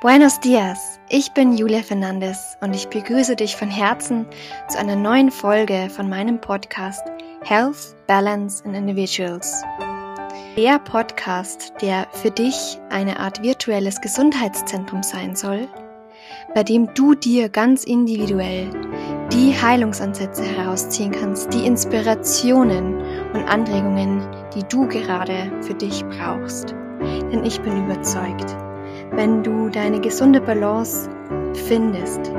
Buenos dias, ich bin Julia Fernandes und ich begrüße dich von Herzen zu einer neuen Folge von meinem Podcast Health, Balance and Individuals. Der Podcast, der für dich eine Art virtuelles Gesundheitszentrum sein soll, bei dem du dir ganz individuell die Heilungsansätze herausziehen kannst, die Inspirationen und Anregungen, die du gerade für dich brauchst. Denn ich bin überzeugt, wenn du deine gesunde Balance findest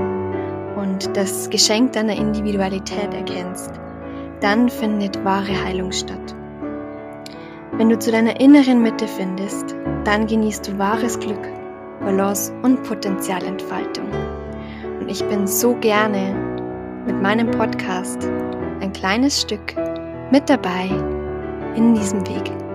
und das Geschenk deiner Individualität erkennst, dann findet wahre Heilung statt. Wenn du zu deiner inneren Mitte findest, dann genießt du wahres Glück, Balance und Potenzialentfaltung. Und ich bin so gerne mit meinem Podcast ein kleines Stück mit dabei in diesem Weg.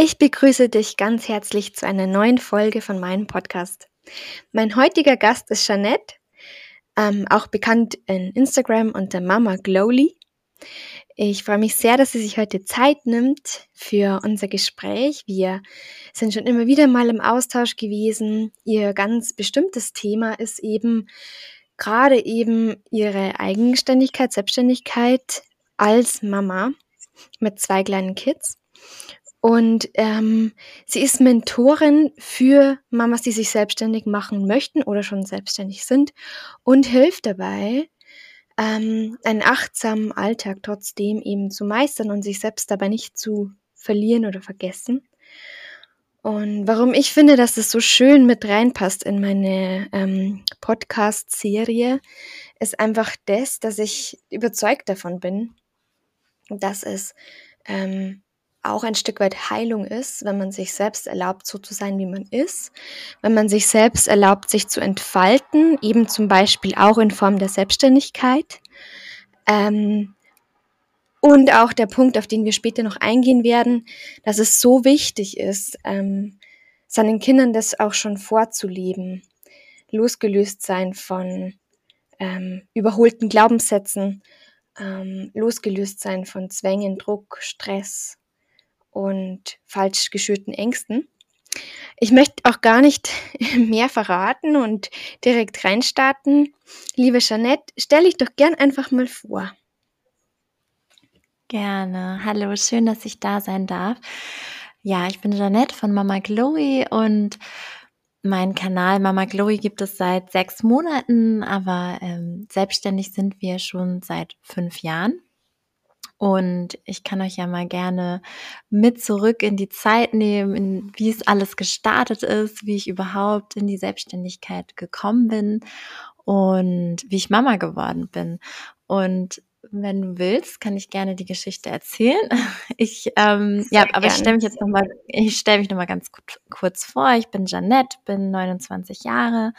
Ich begrüße dich ganz herzlich zu einer neuen Folge von meinem Podcast. Mein heutiger Gast ist Jeanette, ähm, auch bekannt in Instagram unter Mama Glowly. Ich freue mich sehr, dass sie sich heute Zeit nimmt für unser Gespräch. Wir sind schon immer wieder mal im Austausch gewesen. Ihr ganz bestimmtes Thema ist eben gerade eben ihre Eigenständigkeit, Selbstständigkeit als Mama mit zwei kleinen Kids. Und ähm, sie ist Mentorin für Mamas, die sich selbstständig machen möchten oder schon selbstständig sind und hilft dabei, ähm, einen achtsamen Alltag trotzdem eben zu meistern und sich selbst dabei nicht zu verlieren oder vergessen. Und warum ich finde, dass es so schön mit reinpasst in meine ähm, Podcast-Serie, ist einfach das, dass ich überzeugt davon bin, dass es ähm, auch ein Stück weit Heilung ist, wenn man sich selbst erlaubt, so zu sein, wie man ist, wenn man sich selbst erlaubt, sich zu entfalten, eben zum Beispiel auch in Form der Selbstständigkeit. Ähm, und auch der Punkt, auf den wir später noch eingehen werden, dass es so wichtig ist, ähm, seinen Kindern das auch schon vorzuleben, losgelöst sein von ähm, überholten Glaubenssätzen, ähm, losgelöst sein von Zwängen, Druck, Stress, und falsch geschürten Ängsten. Ich möchte auch gar nicht mehr verraten und direkt reinstarten. Liebe Jeanette, stell dich doch gern einfach mal vor. Gerne. Hallo, schön, dass ich da sein darf. Ja, ich bin Jeanette von Mama Chloe und mein Kanal Mama Chloe gibt es seit sechs Monaten, aber ähm, selbstständig sind wir schon seit fünf Jahren. Und ich kann euch ja mal gerne mit zurück in die Zeit nehmen, in, wie es alles gestartet ist, wie ich überhaupt in die Selbstständigkeit gekommen bin und wie ich Mama geworden bin. Und wenn du willst, kann ich gerne die Geschichte erzählen. Ich ähm, ja, aber ich stelle mich jetzt noch mal, ich stelle mich noch mal ganz kurz vor. Ich bin Janette, bin 29 Jahre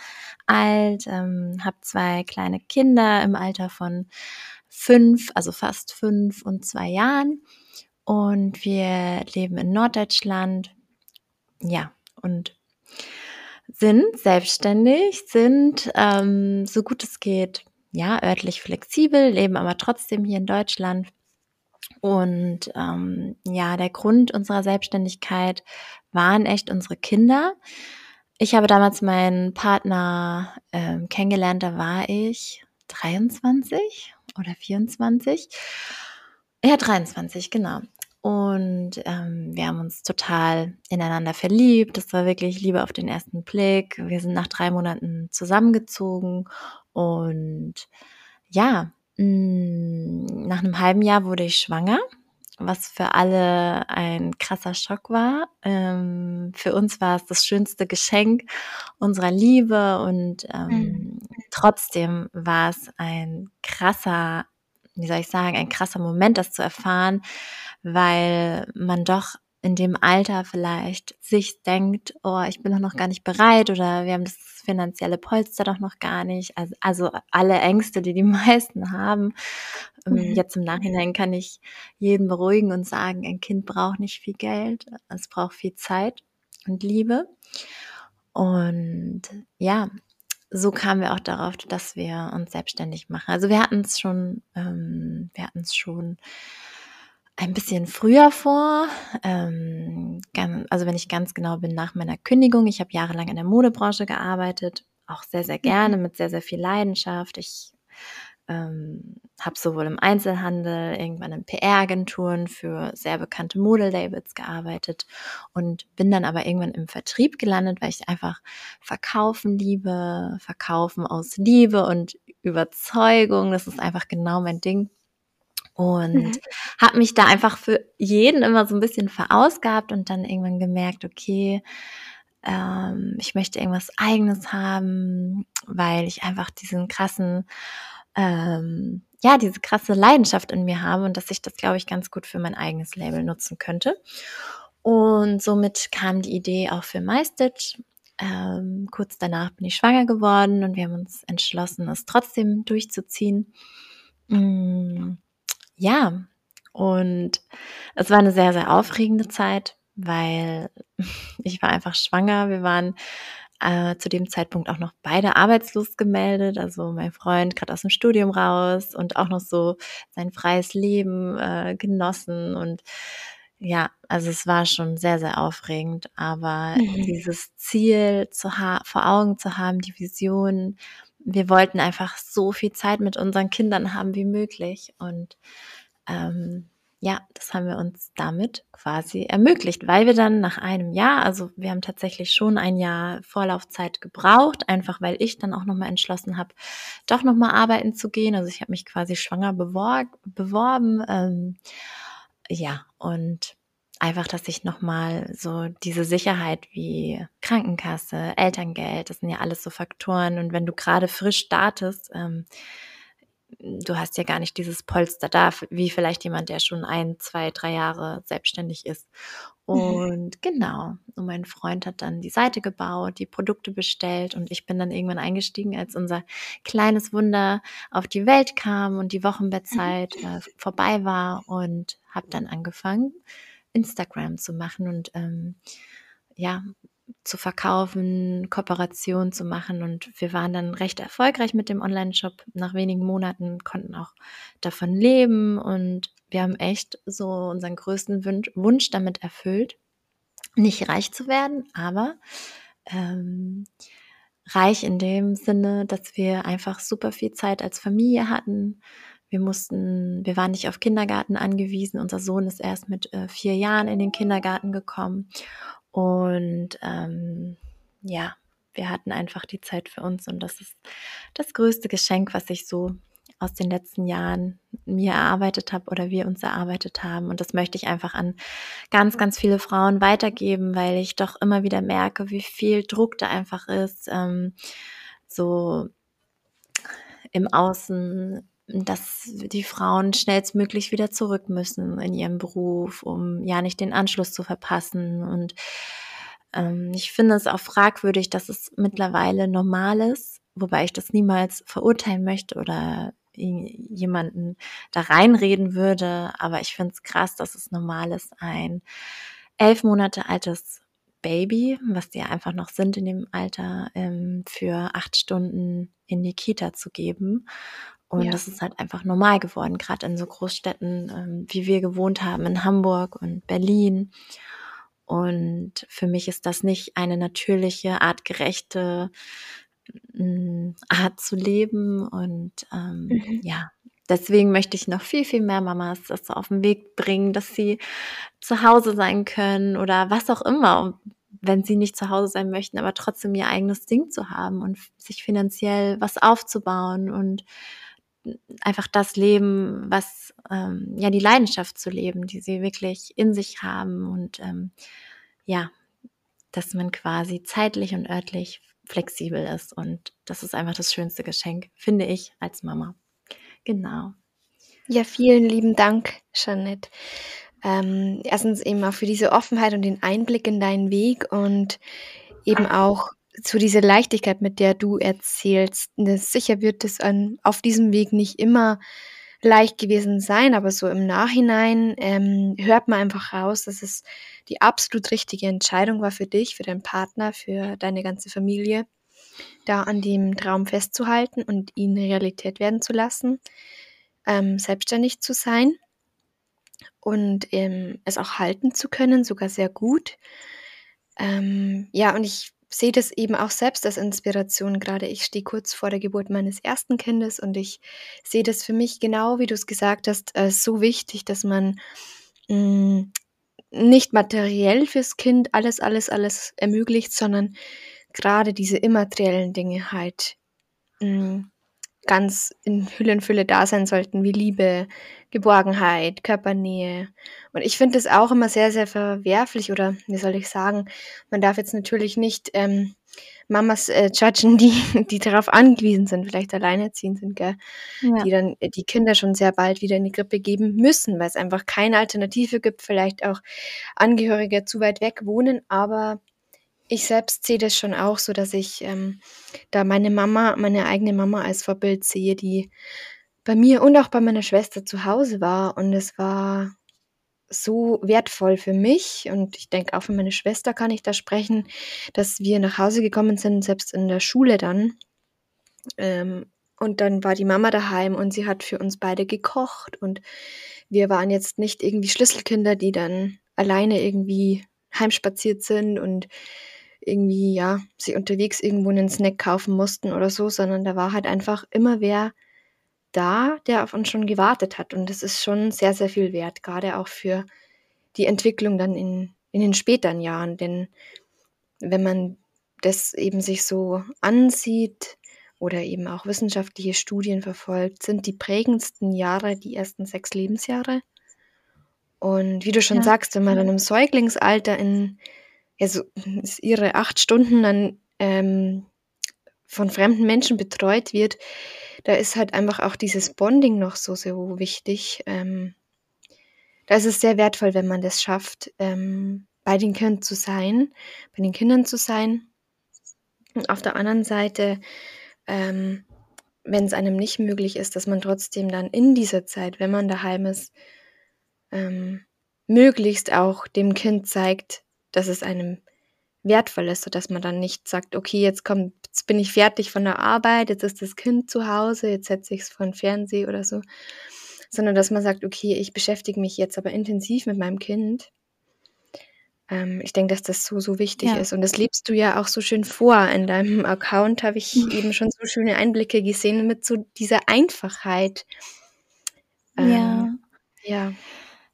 alt, ähm, habe zwei kleine Kinder im Alter von fünf, also fast fünf und zwei Jahren. Und wir leben in Norddeutschland. Ja, und sind selbstständig, sind ähm, so gut es geht, ja, örtlich flexibel, leben aber trotzdem hier in Deutschland. Und ähm, ja, der Grund unserer Selbstständigkeit waren echt unsere Kinder. Ich habe damals meinen Partner ähm, kennengelernt, da war ich 23 oder 24. Ja, 23, genau. Und ähm, wir haben uns total ineinander verliebt. Das war wirklich Liebe auf den ersten Blick. Wir sind nach drei Monaten zusammengezogen und ja, mh, mm, nach einem halben Jahr wurde ich schwanger, was für alle ein krasser Schock war. Ähm, für uns war es das schönste Geschenk unserer Liebe und ähm, mhm. trotzdem war es ein krasser wie soll ich sagen, ein krasser Moment, das zu erfahren, weil man doch in dem Alter vielleicht sich denkt, oh, ich bin doch noch gar nicht bereit oder wir haben das finanzielle Polster doch noch gar nicht. Also, also alle Ängste, die die meisten haben. Ähm, mhm. Jetzt im Nachhinein kann ich jeden beruhigen und sagen, ein Kind braucht nicht viel Geld, es braucht viel Zeit und Liebe. Und ja, so kamen wir auch darauf, dass wir uns selbstständig machen. Also wir hatten es schon, ähm, wir hatten es schon ein bisschen früher vor. Ähm, also wenn ich ganz genau bin, nach meiner Kündigung. Ich habe jahrelang in der Modebranche gearbeitet, auch sehr, sehr gerne, mhm. mit sehr, sehr viel Leidenschaft. Ich ähm, habe sowohl im Einzelhandel, irgendwann in PR-Agenturen für sehr bekannte Modelabels gearbeitet und bin dann aber irgendwann im Vertrieb gelandet, weil ich einfach verkaufen liebe, verkaufen aus Liebe und Überzeugung. Das ist einfach genau mein Ding. Und mhm. habe mich da einfach für jeden immer so ein bisschen verausgabt und dann irgendwann gemerkt, okay, ähm, ich möchte irgendwas eigenes haben, weil ich einfach diesen krassen ähm, ja, diese krasse Leidenschaft in mir habe und dass ich das, glaube ich, ganz gut für mein eigenes Label nutzen könnte. Und somit kam die Idee auch für MyStitch. Ähm, kurz danach bin ich schwanger geworden und wir haben uns entschlossen, es trotzdem durchzuziehen. Mm, ja, und es war eine sehr, sehr aufregende Zeit, weil ich war einfach schwanger. Wir waren äh, zu dem Zeitpunkt auch noch beide arbeitslos gemeldet, also mein Freund gerade aus dem Studium raus und auch noch so sein freies Leben äh, genossen und ja, also es war schon sehr, sehr aufregend, aber mhm. dieses Ziel zu vor Augen zu haben, die Vision, wir wollten einfach so viel Zeit mit unseren Kindern haben wie möglich und ähm, ja, das haben wir uns damit quasi ermöglicht, weil wir dann nach einem Jahr, also wir haben tatsächlich schon ein Jahr Vorlaufzeit gebraucht, einfach weil ich dann auch nochmal entschlossen habe, doch nochmal arbeiten zu gehen. Also ich habe mich quasi schwanger bewor beworben. Ähm, ja, und einfach, dass ich nochmal so diese Sicherheit wie Krankenkasse, Elterngeld, das sind ja alles so Faktoren. Und wenn du gerade frisch startest, ähm, du hast ja gar nicht dieses Polster da, wie vielleicht jemand, der schon ein, zwei, drei Jahre selbstständig ist. Mhm. Und mhm. genau, und mein Freund hat dann die Seite gebaut, die Produkte bestellt und ich bin dann irgendwann eingestiegen, als unser kleines Wunder auf die Welt kam und die Wochenbettzeit mhm. äh, vorbei war und habe dann angefangen, Instagram zu machen und ähm, ja, zu verkaufen, Kooperation zu machen. Und wir waren dann recht erfolgreich mit dem Online-Shop. Nach wenigen Monaten konnten auch davon leben und wir haben echt so unseren größten Wunsch damit erfüllt, nicht reich zu werden, aber ähm, reich in dem Sinne, dass wir einfach super viel Zeit als Familie hatten. Wir mussten, wir waren nicht auf Kindergarten angewiesen. Unser Sohn ist erst mit äh, vier Jahren in den Kindergarten gekommen und ähm, ja, wir hatten einfach die Zeit für uns und das ist das größte Geschenk, was ich so aus den letzten Jahren mir erarbeitet habe oder wir uns erarbeitet haben. Und das möchte ich einfach an ganz, ganz viele Frauen weitergeben, weil ich doch immer wieder merke, wie viel Druck da einfach ist. Ähm, so im Außen dass die Frauen schnellstmöglich wieder zurück müssen in ihrem Beruf, um ja nicht den Anschluss zu verpassen. Und ähm, ich finde es auch fragwürdig, dass es mittlerweile normal ist, wobei ich das niemals verurteilen möchte oder jemanden da reinreden würde. Aber ich finde es krass, dass es normal ist, ein elf Monate altes Baby, was die einfach noch sind in dem Alter, ähm, für acht Stunden in die Kita zu geben und ja. das ist halt einfach normal geworden, gerade in so Großstädten, ähm, wie wir gewohnt haben, in Hamburg und Berlin. Und für mich ist das nicht eine natürliche, artgerechte mm, Art zu leben. Und ähm, mhm. ja, deswegen möchte ich noch viel, viel mehr Mamas das so auf den Weg bringen, dass sie zu Hause sein können oder was auch immer, wenn sie nicht zu Hause sein möchten, aber trotzdem ihr eigenes Ding zu haben und sich finanziell was aufzubauen und einfach das leben, was ähm, ja die Leidenschaft zu leben, die sie wirklich in sich haben und ähm, ja, dass man quasi zeitlich und örtlich flexibel ist und das ist einfach das schönste Geschenk, finde ich als Mama. Genau. Ja, vielen lieben Dank, Jeanette. Ähm, erstens eben auch für diese Offenheit und den Einblick in deinen Weg und eben auch zu dieser Leichtigkeit, mit der du erzählst. Ne, sicher wird es auf diesem Weg nicht immer leicht gewesen sein, aber so im Nachhinein ähm, hört man einfach raus, dass es die absolut richtige Entscheidung war für dich, für deinen Partner, für deine ganze Familie, da an dem Traum festzuhalten und ihn Realität werden zu lassen, ähm, selbstständig zu sein. und ähm, es auch halten zu können, sogar sehr gut. Ähm, ja, und ich sehe das eben auch selbst als Inspiration. Gerade ich stehe kurz vor der Geburt meines ersten Kindes und ich sehe das für mich genau, wie du es gesagt hast, als so wichtig, dass man mh, mm, nicht materiell fürs Kind alles, alles, alles ermöglicht, sondern gerade diese immateriellen Dinge halt mh, mm, ganz in Hülle und Fülle da sein sollten, wie Liebe, Geborgenheit, Körpernähe. Und ich finde das auch immer sehr, sehr verwerflich oder wie soll ich sagen, man darf jetzt natürlich nicht ähm, Mamas äh, judgen, die, die darauf angewiesen sind, vielleicht alleinerziehend sind, gell? Ja. die dann äh, die Kinder schon sehr bald wieder in die Grippe geben müssen, weil es einfach keine Alternative gibt, vielleicht auch Angehörige zu weit weg wohnen, aber ich selbst sehe das schon auch so, dass ich ähm, da meine Mama, meine eigene Mama als Vorbild sehe, die bei mir und auch bei meiner Schwester zu Hause war. Und es war so wertvoll für mich und ich denke auch für meine Schwester kann ich da sprechen, dass wir nach Hause gekommen sind, selbst in der Schule dann. Ähm, und dann war die Mama daheim und sie hat für uns beide gekocht und wir waren jetzt nicht irgendwie Schlüsselkinder, die dann alleine irgendwie heimspaziert sind und irgendwie, ja, sie unterwegs irgendwo einen Snack kaufen mussten oder so, sondern da war halt einfach immer wer da, der auf uns schon gewartet hat. Und das ist schon sehr, sehr viel wert, gerade auch für die Entwicklung dann in, in den späteren Jahren. Denn wenn man das eben sich so ansieht oder eben auch wissenschaftliche Studien verfolgt, sind die prägendsten Jahre die ersten sechs Lebensjahre. Und wie du schon ja. sagst, wenn man dann im Säuglingsalter in also ihre acht Stunden dann ähm, von fremden Menschen betreut wird, da ist halt einfach auch dieses Bonding noch so, so wichtig. Ähm, da ist es sehr wertvoll, wenn man das schafft, ähm, bei den Kindern zu sein, bei den Kindern zu sein. Und auf der anderen Seite, ähm, wenn es einem nicht möglich ist, dass man trotzdem dann in dieser Zeit, wenn man daheim ist, ähm, möglichst auch dem Kind zeigt, dass es einem wertvoll ist, sodass man dann nicht sagt, okay, jetzt kommt, jetzt bin ich fertig von der Arbeit, jetzt ist das Kind zu Hause, jetzt setze ich es vor den Fernseher oder so, sondern dass man sagt, okay, ich beschäftige mich jetzt aber intensiv mit meinem Kind. Ähm, ich denke, dass das so, so wichtig ja. ist. Und das lebst du ja auch so schön vor. In deinem Account habe ich mhm. eben schon so schöne Einblicke gesehen mit so dieser Einfachheit. Ähm, ja. Ja.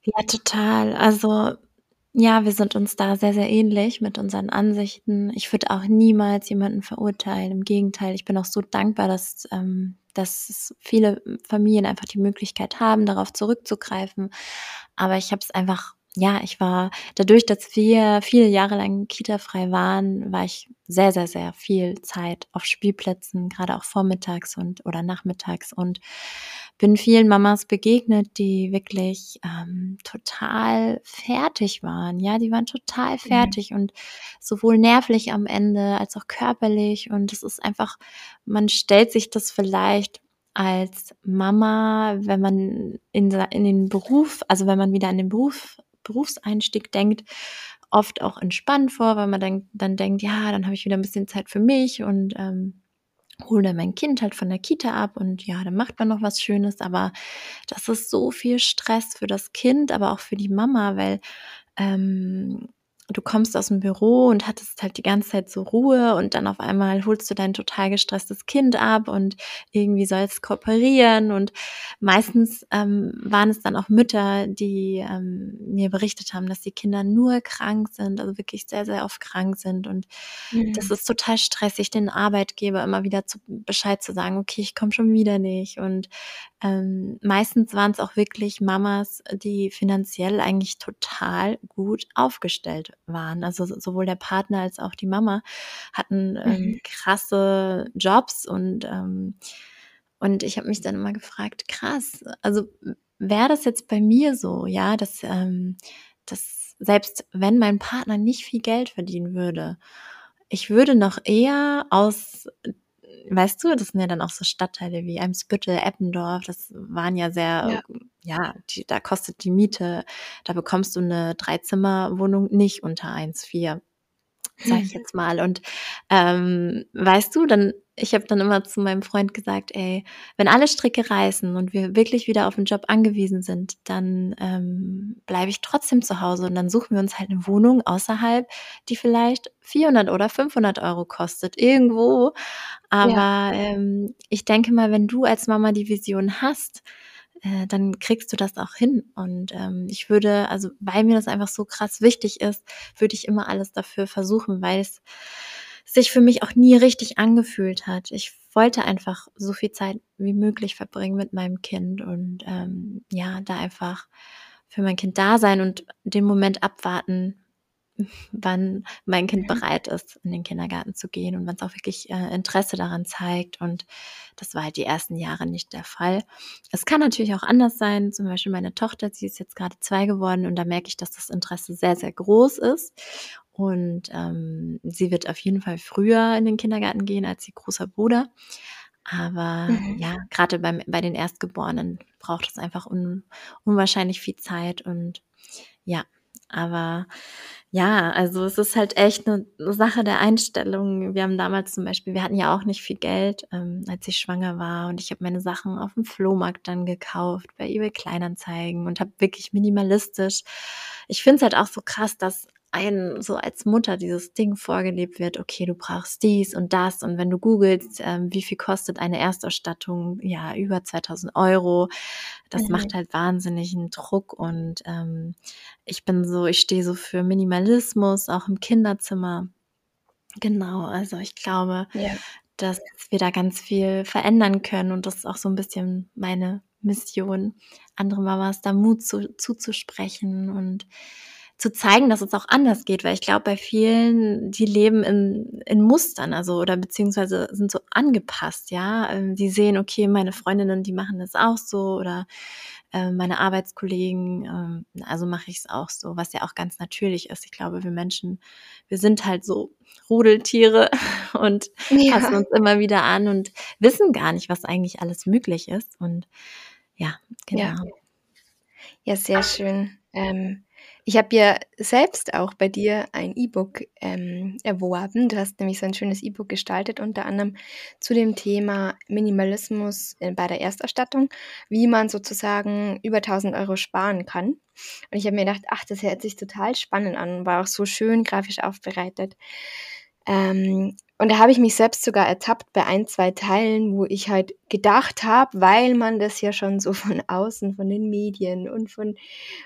Ja, total. Also ja, wir sind uns da sehr, sehr ähnlich mit unseren Ansichten. Ich würde auch niemals jemanden verurteilen. Im Gegenteil, ich bin auch so dankbar, dass, ähm, dass viele Familien einfach die Möglichkeit haben, darauf zurückzugreifen. Aber ich habe es einfach ja, ich war dadurch, dass wir viele Jahre lang Kita-frei waren, war ich sehr, sehr, sehr viel Zeit auf Spielplätzen, gerade auch vormittags und oder nachmittags und bin vielen Mamas begegnet, die wirklich ähm, total fertig waren. Ja, die waren total mhm. fertig mhm. und sowohl nervlich am Ende als auch körperlich. Und es ist einfach, man stellt sich das vielleicht als Mama, wenn man in, in den Beruf, also wenn man wieder an den Beruf Berufseinstieg denkt, oft auch entspannt vor, weil man dann, dann denkt, ja, dann habe ich wieder ein bisschen Zeit für mich und ähm, hole dann mein Kind halt von der Kita ab und ja, dann macht man noch was Schönes, aber das ist so viel Stress für das Kind, aber auch für die Mama, weil ähm, du kommst aus dem Büro und hattest halt die ganze Zeit so Ruhe und dann auf einmal holst du dein total gestresstes Kind ab und irgendwie soll es kooperieren. Und meistens ähm, waren es dann auch Mütter, die ähm, mir berichtet haben, dass die Kinder nur krank sind, also wirklich sehr, sehr oft krank sind. Und mhm. das ist total stressig, den Arbeitgeber immer wieder zu, Bescheid zu sagen, okay, ich komme schon wieder nicht. Und ähm, meistens waren es auch wirklich Mamas, die finanziell eigentlich total gut aufgestellt waren. Also sowohl der Partner als auch die Mama hatten ähm, mhm. krasse Jobs und ähm, und ich habe mich dann immer gefragt, krass, also wäre das jetzt bei mir so, ja, dass, ähm, dass selbst wenn mein Partner nicht viel Geld verdienen würde, ich würde noch eher aus weißt du, das sind ja dann auch so Stadtteile wie Eimsbüttel, Eppendorf, das waren ja sehr, ja, ja die, da kostet die Miete, da bekommst du eine Dreizimmerwohnung nicht unter 1,4. Sag ich jetzt mal. Und ähm, weißt du, dann, ich habe dann immer zu meinem Freund gesagt, ey, wenn alle Stricke reißen und wir wirklich wieder auf den Job angewiesen sind, dann ähm, bleibe ich trotzdem zu Hause und dann suchen wir uns halt eine Wohnung außerhalb, die vielleicht 400 oder 500 Euro kostet, irgendwo. Aber ja. ähm, ich denke mal, wenn du als Mama die Vision hast, äh, dann kriegst du das auch hin. Und ähm, ich würde, also weil mir das einfach so krass wichtig ist, würde ich immer alles dafür versuchen, weil es sich für mich auch nie richtig angefühlt hat. Ich wollte einfach so viel Zeit wie möglich verbringen mit meinem Kind und ähm, ja, da einfach für mein Kind da sein und den Moment abwarten, wann mein Kind bereit ist, in den Kindergarten zu gehen und wann es auch wirklich äh, Interesse daran zeigt. Und das war halt die ersten Jahre nicht der Fall. Es kann natürlich auch anders sein. Zum Beispiel meine Tochter, sie ist jetzt gerade zwei geworden und da merke ich, dass das Interesse sehr, sehr groß ist. Und ähm, sie wird auf jeden Fall früher in den Kindergarten gehen als ihr großer Bruder. Aber mhm. ja, gerade bei, bei den Erstgeborenen braucht es einfach un, unwahrscheinlich viel Zeit und ja, aber ja, also es ist halt echt eine Sache der Einstellung. Wir haben damals zum Beispiel, wir hatten ja auch nicht viel Geld, ähm, als ich schwanger war und ich habe meine Sachen auf dem Flohmarkt dann gekauft, bei eBay Kleinanzeigen und habe wirklich minimalistisch. Ich finde es halt auch so krass, dass ein so als Mutter dieses Ding vorgelebt wird, okay, du brauchst dies und das und wenn du googelst, ähm, wie viel kostet eine Erstausstattung, ja, über 2000 Euro, das mhm. macht halt wahnsinnigen Druck und ähm, ich bin so, ich stehe so für Minimalismus, auch im Kinderzimmer. Genau, also ich glaube, ja. dass wir da ganz viel verändern können und das ist auch so ein bisschen meine Mission, andere Mamas da Mut zu, zuzusprechen und zu zeigen, dass es auch anders geht, weil ich glaube, bei vielen, die leben in, in Mustern, also oder beziehungsweise sind so angepasst, ja. Ähm, die sehen, okay, meine Freundinnen, die machen das auch so oder äh, meine Arbeitskollegen, äh, also mache ich es auch so, was ja auch ganz natürlich ist. Ich glaube, wir Menschen, wir sind halt so Rudeltiere und ja. passen uns immer wieder an und wissen gar nicht, was eigentlich alles möglich ist. Und ja, genau. Ja, ja sehr schön. Ähm, ich habe ja selbst auch bei dir ein E-Book ähm, erworben. Du hast nämlich so ein schönes E-Book gestaltet, unter anderem zu dem Thema Minimalismus äh, bei der Ersterstattung, wie man sozusagen über 1000 Euro sparen kann. Und ich habe mir gedacht, ach, das hört sich total spannend an, war auch so schön grafisch aufbereitet. Ähm, und da habe ich mich selbst sogar ertappt bei ein, zwei Teilen, wo ich halt gedacht habe, weil man das ja schon so von außen, von den Medien und von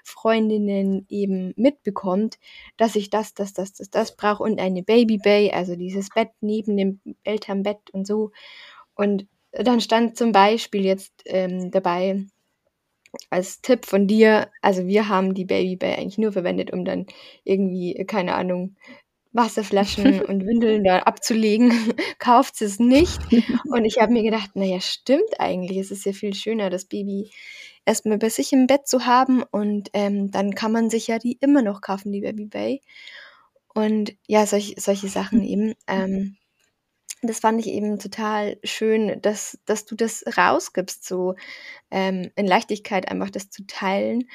Freundinnen eben mitbekommt, dass ich das, das, das, das, das brauche und eine Baby Bay, also dieses Bett neben dem Elternbett und so. Und dann stand zum Beispiel jetzt ähm, dabei, als Tipp von dir, also wir haben die Baby Bay eigentlich nur verwendet, um dann irgendwie, keine Ahnung, Wasserflaschen und Windeln da abzulegen, kauft es nicht. Und ich habe mir gedacht, naja, stimmt eigentlich. Es ist ja viel schöner, das Baby erstmal bei sich im Bett zu haben und ähm, dann kann man sich ja die immer noch kaufen, die Baby Bay. Und ja, solch, solche Sachen eben. Ähm, das fand ich eben total schön, dass, dass du das rausgibst, so ähm, in Leichtigkeit einfach das zu teilen.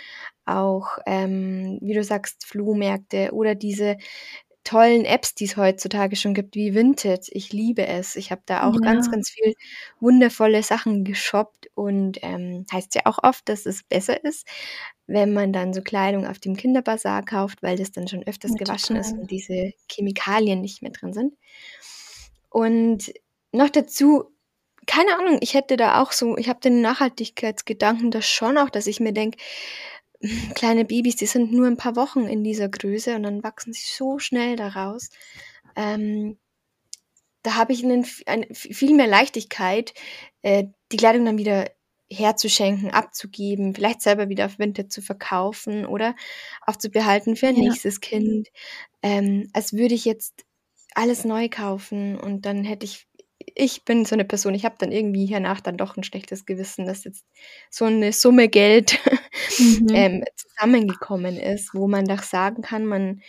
Auch, ähm, wie du sagst, Flohmärkte oder diese tollen Apps, die es heutzutage schon gibt, wie Vinted. Ich liebe es. Ich habe da auch ja. ganz, ganz viel wundervolle Sachen geshoppt und ähm, heißt ja auch oft, dass es besser ist, wenn man dann so Kleidung auf dem Kinderbazar kauft, weil das dann schon öfters ja, gewaschen total. ist und diese Chemikalien nicht mehr drin sind. Und noch dazu, keine Ahnung, ich hätte da auch so, ich habe den Nachhaltigkeitsgedanken da schon auch, dass ich mir denke, kleine Babys, die sind nur ein paar Wochen in dieser Größe und dann wachsen sie so schnell daraus. Ähm, da habe ich einen, eine, viel mehr Leichtigkeit, äh, die Kleidung dann wieder herzuschenken, abzugeben, vielleicht selber wieder auf Winter zu verkaufen oder aufzubehalten für ein ja. nächstes Kind, ähm, als würde ich jetzt alles neu kaufen und dann hätte ich ich bin so eine Person, ich habe dann irgendwie hernach dann doch ein schlechtes Gewissen, dass jetzt so eine Summe Geld mhm. ähm, zusammengekommen ist, wo man doch sagen kann, man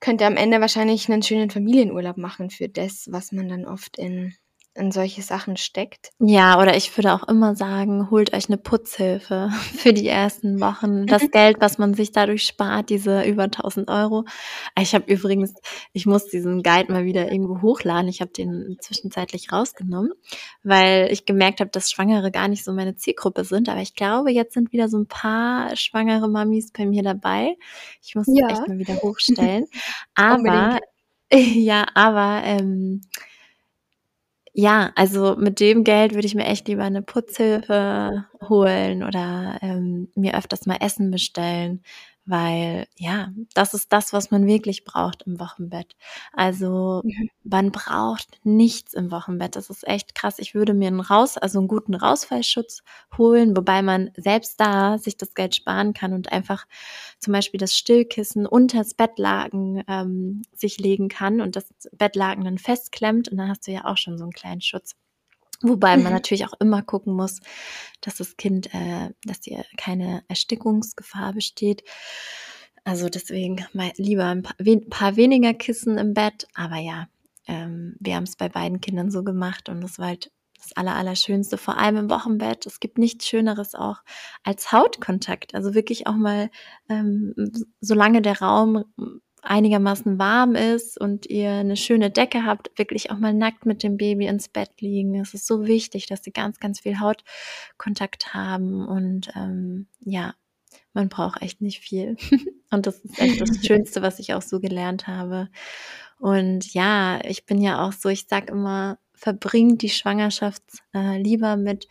könnte am Ende wahrscheinlich einen schönen Familienurlaub machen für das, was man dann oft in in solche Sachen steckt. Ja, oder ich würde auch immer sagen, holt euch eine Putzhilfe für die ersten Wochen. Das. Geld, was man sich dadurch spart, diese über 1000 Euro. Ich habe übrigens, ich muss diesen Guide mal wieder irgendwo hochladen. Ich habe den zwischenzeitlich rausgenommen, weil ich gemerkt habe, dass Schwangere gar nicht so meine Zielgruppe sind. Aber ich glaube, jetzt sind wieder so ein paar schwangere Mamis bei mir dabei. Ich muss ja. echt mal wieder hochstellen. Aber, ja, aber, ähm, ja, also mit dem Geld würde ich mir echt lieber eine Putzhilfe holen oder ähm, mir öfters mal Essen bestellen, weil ja, das ist das, was man wirklich braucht im Wochenbett. Also man braucht nichts im Wochenbett. Das ist echt krass. Ich würde mir einen Raus, also einen guten Rausfallschutz holen, wobei man selbst da sich das Geld sparen kann und einfach zum Beispiel das Stillkissen unter das Bettlaken ähm, sich legen kann und das Bettlaken dann festklemmt und dann hast du ja auch schon so einen kleinen Schutz. Wobei man mhm. natürlich auch immer gucken muss, dass das Kind, äh, dass hier keine Erstickungsgefahr besteht. Also deswegen mal lieber ein paar, wen, paar, weniger Kissen im Bett. Aber ja, ähm, wir haben es bei beiden Kindern so gemacht und das war halt das Aller, Allerschönste, vor allem im Wochenbett. Es gibt nichts Schöneres auch als Hautkontakt. Also wirklich auch mal, ähm, solange der Raum einigermaßen warm ist und ihr eine schöne Decke habt, wirklich auch mal nackt mit dem Baby ins Bett liegen. Es ist so wichtig, dass sie ganz, ganz viel Hautkontakt haben und ähm, ja, man braucht echt nicht viel. und das ist echt das Schönste, was ich auch so gelernt habe. Und ja, ich bin ja auch so, ich sag immer, verbringt die Schwangerschaft äh, lieber mit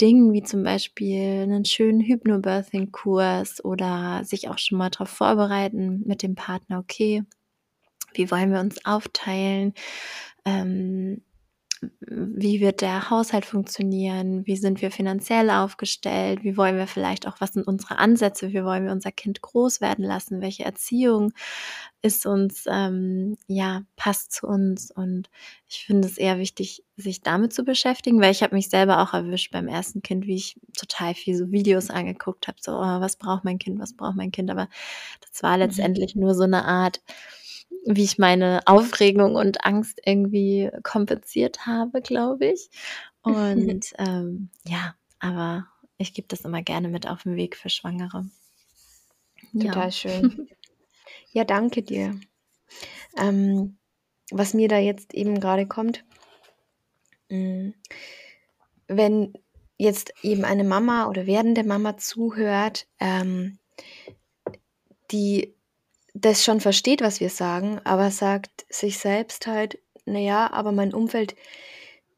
Dingen wie zum Beispiel einen schönen Hypnobirthing-Kurs oder sich auch schon mal darauf vorbereiten mit dem Partner, okay, wie wollen wir uns aufteilen? Ähm, wie wird der Haushalt funktionieren, wie sind wir finanziell aufgestellt, wie wollen wir vielleicht auch, was sind unsere Ansätze, wie wollen wir unser Kind groß werden lassen, welche Erziehung ist uns, ähm, ja, passt zu uns? Und ich finde es eher wichtig, sich damit zu beschäftigen, weil ich habe mich selber auch erwischt beim ersten Kind, wie ich total viel so Videos angeguckt habe, so, oh, was braucht mein Kind, was braucht mein Kind, aber das war mhm. letztendlich mhm. nur so eine Art, wie ich meine Aufregung und Angst irgendwie kompensiert habe, glaube ich. Und ähm, ja, aber ich gebe das immer gerne mit auf den Weg für Schwangere. Total ja. schön. Ja, danke dir. Ähm, was mir da jetzt eben gerade kommt, mm, wenn jetzt eben eine Mama oder werdende Mama zuhört, ähm, die das schon versteht, was wir sagen, aber sagt sich selbst halt, naja, aber mein Umfeld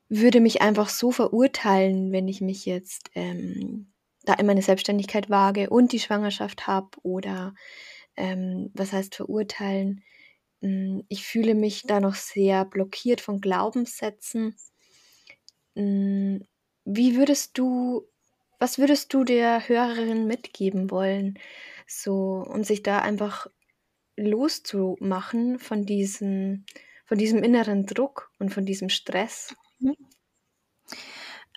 würde mich einfach so verurteilen, wenn ich mich jetzt ähm, da in meine Selbstständigkeit wage und die Schwangerschaft habe oder ähm, was heißt verurteilen? Hm, ich fühle mich da noch sehr blockiert von Glaubenssätzen. Hm, wie würdest du, was würdest du der Hörerin mitgeben wollen? So, um sich da einfach loszumachen von diesem, von diesem inneren Druck und von diesem Stress. Mhm.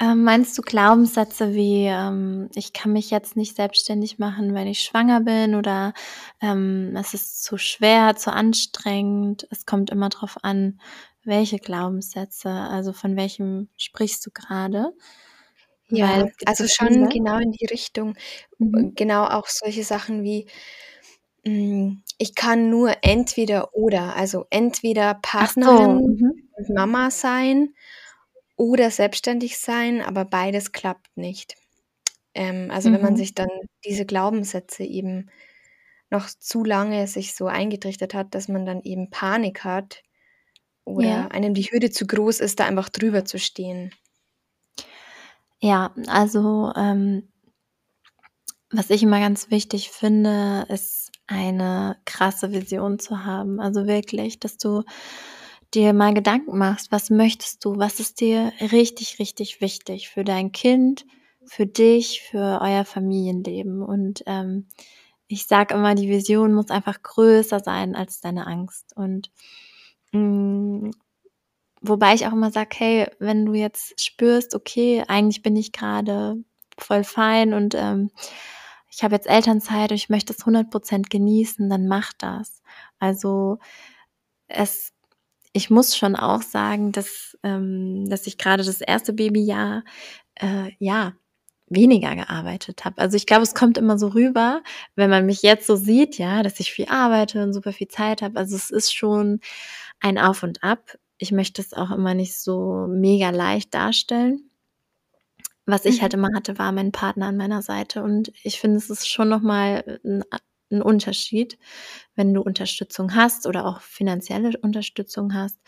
Ähm, meinst du Glaubenssätze wie, ähm, ich kann mich jetzt nicht selbstständig machen, wenn ich schwanger bin oder ähm, es ist zu schwer, zu anstrengend? Es kommt immer darauf an, welche Glaubenssätze, also von welchem sprichst du gerade? Ja, also schon genau in die Richtung, mhm. genau auch solche Sachen wie, hm, ich kann nur entweder oder, also entweder Partnerin so, mhm. und Mama sein oder selbstständig sein, aber beides klappt nicht. Ähm, also wenn man mhm. sich dann diese Glaubenssätze eben noch zu lange sich so eingetrichtert hat, dass man dann eben Panik hat oder Ja. einem die Hürde zu groß ist, da einfach drüber zu stehen. Ja, also, ähm was ich immer ganz wichtig finde, ist eine krasse Vision zu haben. Also wirklich, dass du dir mal Gedanken machst, was möchtest du, was ist dir richtig, richtig wichtig für dein Kind, für dich, für euer Familienleben. Und ähm, ich sage immer, die Vision muss einfach größer sein als deine Angst. Und mh, mm, wobei ich auch immer sage, hey, wenn du jetzt spürst, okay, eigentlich bin ich gerade voll fein und ähm, ich habe jetzt Elternzeit und ich möchte es 100% genießen, dann mach das. Also es ich muss schon auch sagen, dass, ähm, dass ich gerade das erste Babyjahr äh, ja weniger gearbeitet habe. Also ich glaube, es kommt immer so rüber, wenn man mich jetzt so sieht, ja, dass ich viel arbeite und super viel Zeit habe. Also es ist schon ein Auf und Ab. Ich möchte es auch immer nicht so mega leicht darstellen. Was ich halt mhm. immer hatte, war mein Partner an meiner Seite. Und ich finde, es ist schon nochmal ein, ein Unterschied, wenn du Unterstützung hast oder auch finanzielle Unterstützung hast.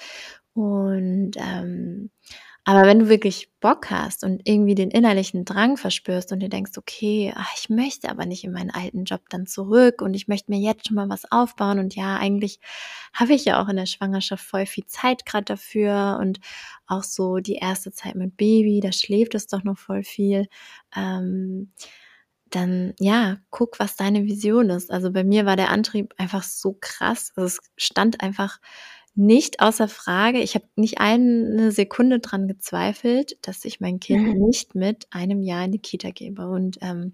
Und ähm, aber wenn du wirklich Bock hast und irgendwie den innerlichen Drang verspürst und dir denkst, okay, ach, ich möchte aber nicht in meinen alten Job dann zurück und ich möchte mir jetzt schon mal was aufbauen und ja, eigentlich habe ich ja auch in der Schwangerschaft voll viel Zeit gerade dafür und auch so die erste Zeit mit Baby, da schläft es doch noch voll viel. Ähm, dann ja, guck, was deine Vision ist. Also bei mir war der Antrieb einfach so krass. Also es stand einfach nicht außer Frage. Ich habe nicht eine Sekunde dran gezweifelt, dass ich mein Kind mhm. nicht mit einem Jahr in die Kita gebe. Und ähm,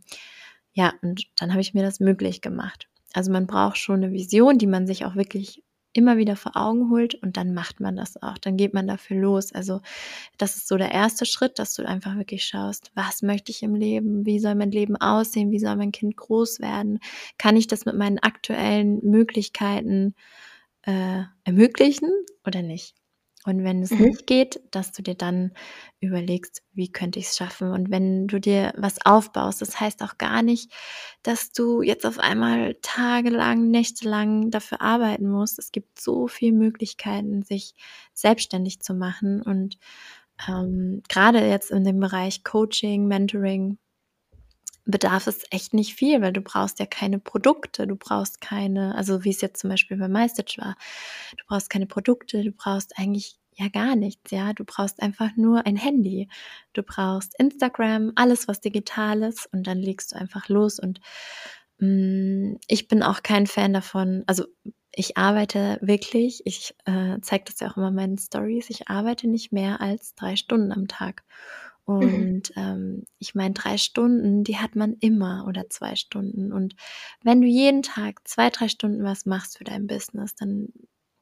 ja, und dann habe ich mir das möglich gemacht. Also man braucht schon eine Vision, die man sich auch wirklich immer wieder vor Augen holt und dann macht man das auch. Dann geht man dafür los. Also das ist so der erste Schritt, dass du einfach wirklich schaust, was möchte ich im Leben? Wie soll mein Leben aussehen? Wie soll mein Kind groß werden? Kann ich das mit meinen aktuellen Möglichkeiten äh, ermöglichen oder nicht. Und wenn es mhm. nicht geht, dass du dir dann überlegst, wie könnte ich es schaffen? Und wenn du dir was aufbaust, das heißt auch gar nicht, dass du jetzt auf einmal tagelang, nächtelang dafür arbeiten musst. Es gibt so viele Möglichkeiten, sich selbstständig zu machen. Und ähm, gerade jetzt in dem Bereich Coaching, Mentoring, bedarf es echt nicht viel, weil du brauchst ja keine Produkte, du brauchst keine, also wie es jetzt zum Beispiel bei MyStitch war, du brauchst keine Produkte, du brauchst eigentlich ja gar nichts, ja, du brauchst einfach nur ein Handy, du brauchst Instagram, alles was digital ist und dann legst du einfach los. Und mh, mm, ich bin auch kein Fan davon, also ich arbeite wirklich, ich äh, zeige das ja auch immer in meinen Stories, ich arbeite nicht mehr als drei Stunden am Tag. Und mhm. ähm, ich meine, drei Stunden, die hat man immer oder zwei Stunden. Und wenn du jeden Tag zwei, drei Stunden was machst für dein Business, dann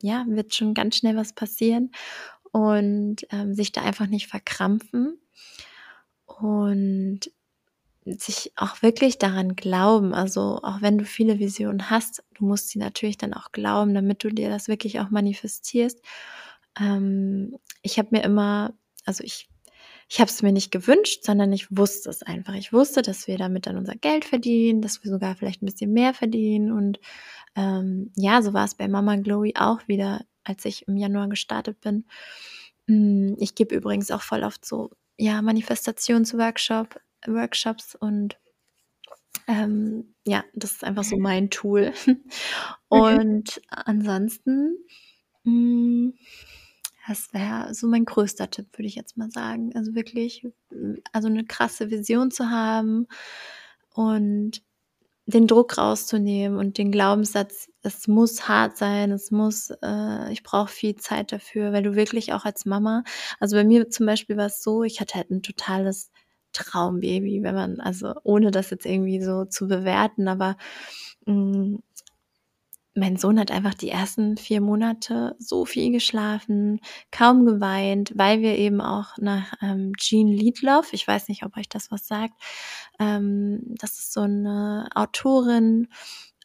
ja, wird schon ganz schnell was passieren und ähm, sich da einfach nicht verkrampfen und sich auch wirklich daran glauben. Also auch wenn du viele Visionen hast, du musst sie natürlich dann auch glauben, damit du dir das wirklich auch manifestierst. Ähm, ich habe mir immer, also ich ich habe es mir nicht gewünscht, sondern ich wusste es einfach. Ich wusste, dass wir damit dann unser Geld verdienen, dass wir sogar vielleicht ein bisschen mehr verdienen. Und ähm, ja, so war es bei Mama Glowy auch wieder, als ich im Januar gestartet bin. Mm, ich gebe übrigens auch voll oft so ja Manifestationsworkshop, Workshops und ähm, ja, das ist einfach so mein Tool. Und ansonsten mh, mm, das wäre so mein größter Tipp, würde ich jetzt mal sagen. Also wirklich, also eine krasse Vision zu haben und den Druck rauszunehmen und den Glaubenssatz, es muss hart sein, es muss, äh, ich brauche viel Zeit dafür, weil du wirklich auch als Mama, also bei mir zum Beispiel war es so, ich hatte halt ein totales Traumbaby, wenn man, also ohne das jetzt irgendwie so zu bewerten, aber mh, mm, mein Sohn hat einfach die ersten vier Monate so viel geschlafen, kaum geweint, weil wir eben auch nach ähm, Jean Liedloff, ich weiß nicht, ob euch das was sagt, ähm, das ist so eine Autorin,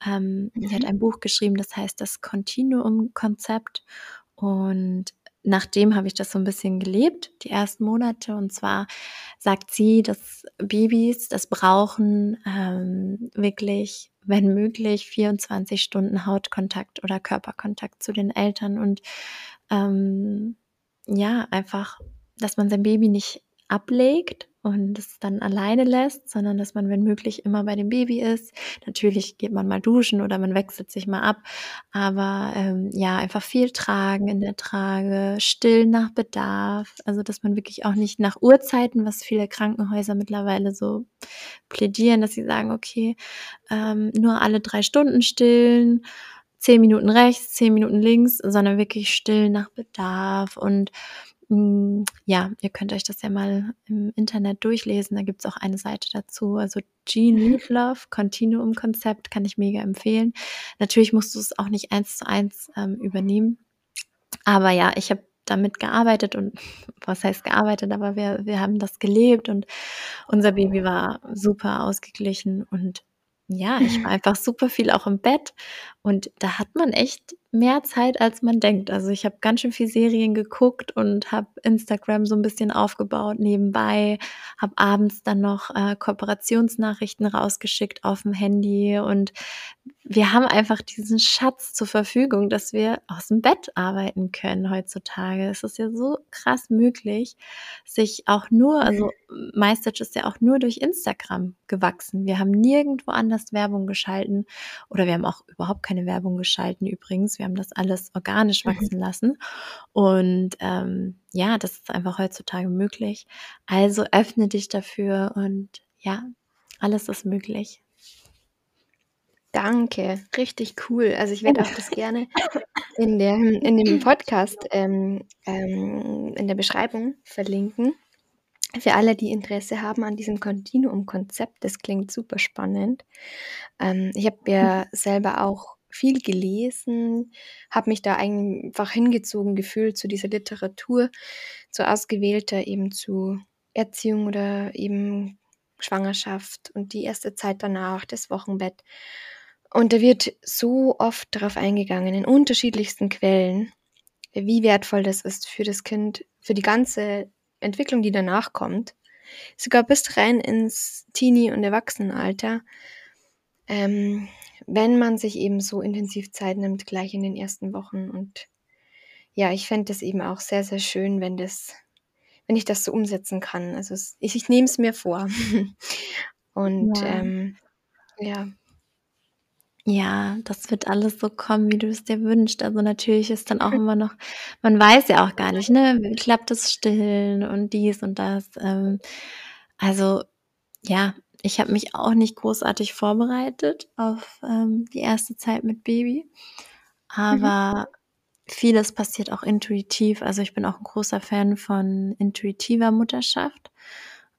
ähm, mhm. die hat mhm. ein Buch geschrieben, das heißt das Continuum-Konzept und nachdem habe ich das so ein bisschen gelebt, die ersten Monate. Und zwar sagt sie, dass Babys das brauchen, ähm, wirklich wenn möglich, 24 Stunden Hautkontakt oder Körperkontakt zu den Eltern und ähm, ja, einfach, dass man sein Baby nicht ablegt und es dann alleine lässt, sondern dass man, wenn möglich, immer bei dem Baby ist. Natürlich geht man mal duschen oder man wechselt sich mal ab, aber ähm, ja, einfach viel tragen in der Trage, still nach Bedarf, also dass man wirklich auch nicht nach Uhrzeiten, was viele Krankenhäuser mittlerweile so plädieren, dass sie sagen, okay, ähm, nur alle drei Stunden stillen zehn Minuten rechts, zehn Minuten links, sondern wirklich still nach Bedarf und ja, ihr könnt euch das ja mal im Internet durchlesen. Da gibt es auch eine Seite dazu. Also mhm. Love, Continuum Konzept, kann ich mega empfehlen. Natürlich musst du es auch nicht eins zu eins ähm, übernehmen. Aber ja, ich habe damit gearbeitet und was heißt gearbeitet, aber wir, wir haben das gelebt und unser Baby war super ausgeglichen und ja, ich war einfach super viel auch im Bett und da hat man echt mehr Zeit, als man denkt. Also ich habe ganz schön viel Serien geguckt und habe Instagram so ein bisschen aufgebaut nebenbei, habe abends dann noch äh, Kooperationsnachrichten rausgeschickt auf dem Handy und wir haben einfach diesen Schatz zur Verfügung, dass wir aus dem Bett arbeiten können heutzutage. Es ist ja so krass möglich, sich auch nur, also MyStitch ist ja auch nur durch Instagram gewachsen. Wir haben nirgendwo anders Werbung geschalten oder wir haben auch überhaupt keine Werbung geschalten übrigens. Wir haben das alles organisch mhm. wachsen lassen und ähm, ja, das ist einfach heutzutage möglich. Also öffne dich dafür und ja, alles ist möglich. Danke, richtig cool. Also ich werde auch das gerne in, der, in dem Podcast ähm, ähm, in der Beschreibung verlinken. Für alle, die Interesse haben an diesem Continuum-Konzept, das klingt super spannend. Ähm, ich habe ja selber auch viel gelesen, habe mich da einfach hingezogen gefühlt zu dieser Literatur, zu ausgewählter eben zu Erziehung oder eben Schwangerschaft und die erste Zeit danach, das Wochenbett. Und da wird so oft darauf eingegangen, in unterschiedlichsten Quellen, wie wertvoll das ist für das Kind, für die ganze Entwicklung, die danach kommt. Sogar bis rein ins Teenie- und Erwachsenenalter. Ähm, wenn man sich eben so intensiv Zeit nimmt, gleich in den ersten Wochen. Und ja, ich fände das eben auch sehr, sehr schön, wenn das, wenn ich das so umsetzen kann. Also es, ich, ich nehme es mir vor. und ja. Ähm, ja, ja, das wird alles so kommen, wie du es dir wünschst. Also natürlich ist dann auch immer noch, man weiß ja auch gar nicht, ne, klappt das Stillen und dies und das. Ähm, also ja, ich habe mich auch nicht großartig vorbereitet auf ähm, die erste Zeit mit Baby, aber mhm. vieles passiert auch intuitiv. Also ich bin auch ein großer Fan von intuitiver Mutterschaft.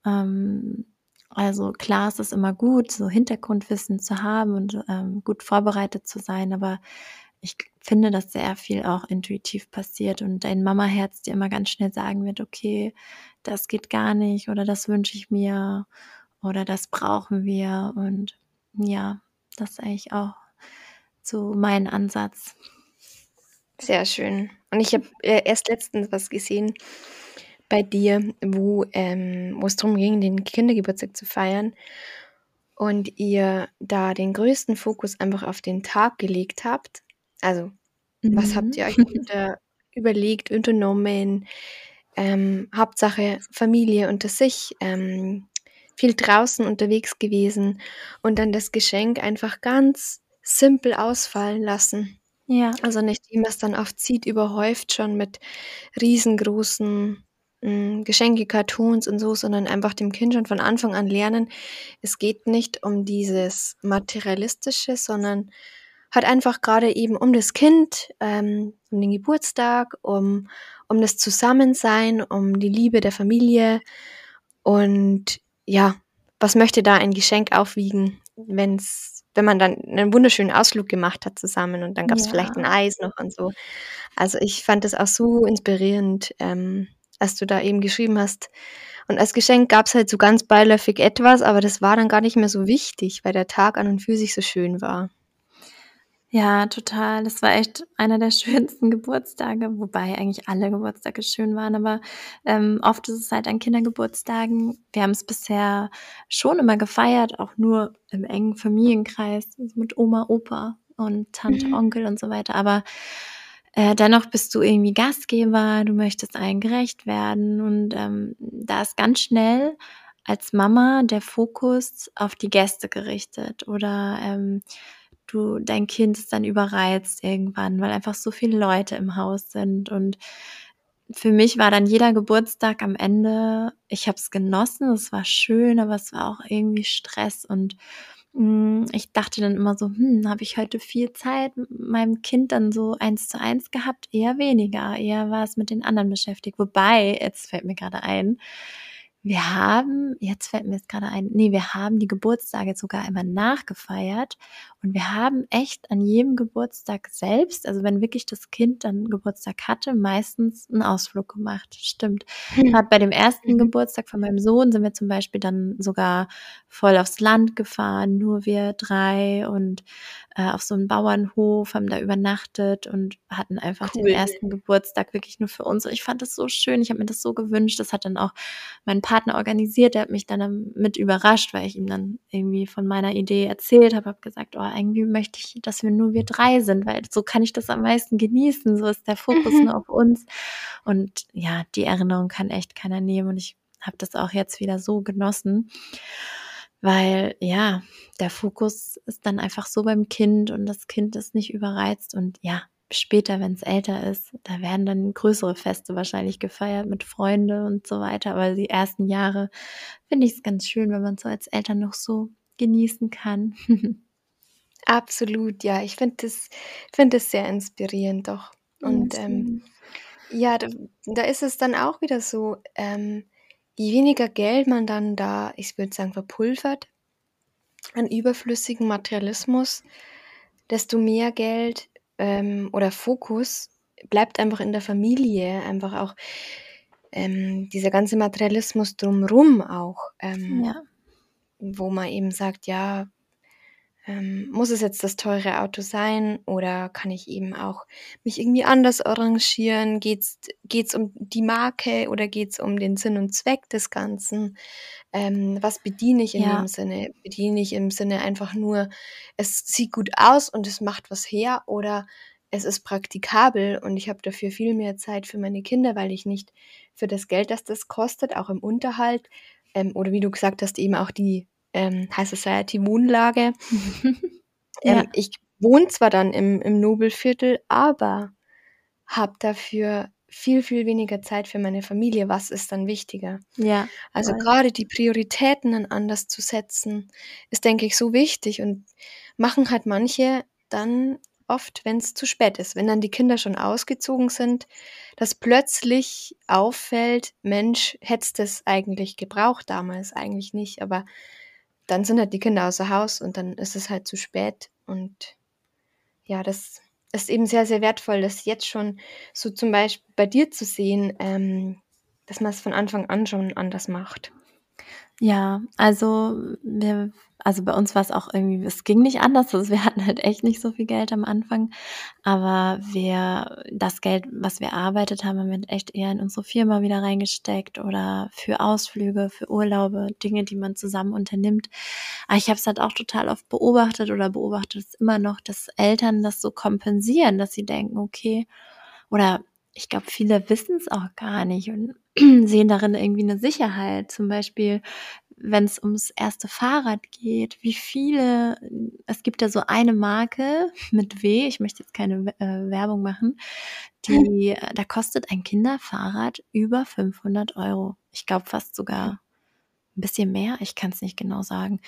Ähm, also klar, es ist immer gut, so Hintergrundwissen zu haben und ähm, gut vorbereitet zu sein, aber ich finde, dass sehr viel auch intuitiv passiert und dein Mama-Herz dir immer ganz schnell sagen wird, okay, das geht gar nicht oder das wünsche ich mir oder das brauchen wir und ja, das ist eigentlich auch so mein Ansatz. Sehr schön. Und ich habe äh, erst letztens was gesehen, bei dir, wo, ähm, wo es darum ging, den Kindergeburtstag zu feiern und ihr da den größten Fokus einfach auf den Tag gelegt habt. Also, mhm. was habt mhm. ihr euch unter, überlegt, unternommen? Ähm, Hauptsache Familie unter sich, ähm, viel draußen unterwegs gewesen und dann das Geschenk einfach ganz simpel ausfallen lassen. Ja. Also nicht, wie man es dann oft sieht, überhäuft schon mit riesengroßen hm, Geschenke, Cartoons und so, sondern einfach dem Kind schon von Anfang an lernen, es geht nicht um dieses Materialistische, sondern halt einfach gerade eben um das Kind, ähm, um den Geburtstag, um, um das Zusammensein, um die Liebe der Familie. Und ja, was möchte da ein Geschenk aufwiegen, wenn's, wenn man dann einen wunderschönen Ausflug gemacht hat zusammen und dann gab es ja. vielleicht ein Eis noch und so. Also ich fand das auch so inspirierend, ähm, als du da eben geschrieben hast. Und als Geschenk gab es halt so ganz beiläufig etwas, aber das war dann gar nicht mehr so wichtig, weil der Tag an und für sich so schön war. Ja, total. Das war echt einer der schönsten Geburtstage, wobei eigentlich alle Geburtstage schön waren, aber ähm, oft ist es halt an Kindergeburtstagen. Wir haben es bisher schon immer gefeiert, auch nur im engen Familienkreis mit Oma, Opa und Tante, mhm. Onkel und so weiter. Aber äh, dennoch bist du irgendwie Gastgeber, du möchtest allen gerecht werden und ähm, da ist ganz schnell als Mama der Fokus auf die Gäste gerichtet oder ähm, du dein Kind ist dann überreizt irgendwann, weil einfach so viele Leute im Haus sind und für mich war dann jeder Geburtstag am Ende, ich habe es genossen, es war schön, aber es war auch irgendwie Stress und hm, ich dachte dann immer so, hm, habe ich heute viel Zeit mit meinem Kind dann so eins zu eins gehabt? Eher weniger, eher war es mit den anderen beschäftigt. Wobei, jetzt fällt mir gerade ein, Wir haben, jetzt fällt mir jetzt gerade ein, nee, wir haben die Geburtstage sogar immer nachgefeiert und wir haben echt an jedem Geburtstag selbst, also wenn wirklich das Kind dann Geburtstag hatte, meistens einen Ausflug gemacht. Stimmt. Hm. Gerade bei dem ersten mhm. Geburtstag von meinem Sohn sind wir zum Beispiel dann sogar voll aufs Land gefahren, nur wir drei und äh, auf so einem Bauernhof, haben da übernachtet und hatten einfach cool. den ersten Geburtstag wirklich nur für uns. Und ich fand das so schön, ich habe mir das so gewünscht. Das hat dann auch mein Partner organisiert, der hat mich dann mit überrascht, weil ich ihm dann irgendwie von meiner Idee erzählt habe, habe gesagt, oh, irgendwie möchte ich, dass wir nur wir drei sind, weil so kann ich das am meisten genießen. So ist der Fokus mhm. nur auf uns. Und ja, die Erinnerung kann echt keiner nehmen. Und ich habe das auch jetzt wieder so genossen weil ja, der Fokus ist dann einfach so beim Kind und das Kind ist nicht überreizt und ja, später, wenn es älter ist, da werden dann größere Feste wahrscheinlich gefeiert mit Freunden und so weiter. Aber die ersten Jahre finde ich es ganz schön, wenn man so als Eltern noch so genießen kann. Absolut, ja. Ich finde das, find das sehr inspirierend, doch. Und ähm, ja, da, da, ist es dann auch wieder so, ähm, je weniger Geld man dann da, ich würde sagen, verpulvert an überflüssigen Materialismus, desto mehr Geld ähm, oder Fokus bleibt einfach in der Familie, einfach auch ähm, dieser ganze Materialismus drumrum auch, ähm, ja. wo man eben sagt, ja, ähm, muss es jetzt das teure Auto sein oder kann ich eben auch mich irgendwie anders arrangieren? Geht es um die Marke oder geht es um den Sinn und Zweck des Ganzen? Ähm, was bediene ich in ja. dem Sinne? Bediene ich im Sinne einfach nur, es sieht gut aus und es macht was her oder es ist praktikabel und ich habe dafür viel mehr Zeit für meine Kinder, weil ich nicht für das Geld, das das kostet, auch im Unterhalt ähm, oder wie du gesagt hast, eben auch die ähm, High Society Wohnlage. ja. ähm, ich wohne zwar dann im, im Nobelviertel, aber habe dafür viel, viel weniger Zeit für meine Familie. Was ist dann wichtiger? Ja. Also gerade die Prioritäten dann anders zu setzen, ist, denke ich, so wichtig und machen halt manche dann oft, wenn es zu spät ist, wenn dann die Kinder schon ausgezogen sind, dass plötzlich auffällt, Mensch, hättest es eigentlich gebraucht damals, eigentlich nicht, aber dann sind halt die Kinder außer Haus und dann ist es halt zu spät. Und ja, das ist eben sehr, sehr wertvoll, das jetzt schon so zum Beispiel bei dir zu sehen, ähm, dass man es von Anfang an schon anders macht. Ja, also wir also bei uns war es auch irgendwie, es ging nicht anders. Also wir hatten halt echt nicht so viel Geld am Anfang. Aber wir, das Geld, was wir arbeitet haben, haben wir echt eher in unsere Firma wieder reingesteckt oder für Ausflüge, für Urlaube, Dinge, die man zusammen unternimmt. Aber ich habe es halt auch total oft beobachtet oder beobachtet es immer noch, dass Eltern das so kompensieren, dass sie denken, okay, oder ich glaube, viele wissen es auch gar nicht und sehen darin irgendwie eine Sicherheit. Zum Beispiel, wenn es ums erste Fahrrad geht, wie viele, es gibt ja so eine Marke mit W, ich möchte jetzt keine äh, Werbung machen, die, äh, da kostet ein Kinderfahrrad über 500 Euro. Ich glaube fast sogar ein bisschen mehr, ich kann es nicht genau sagen.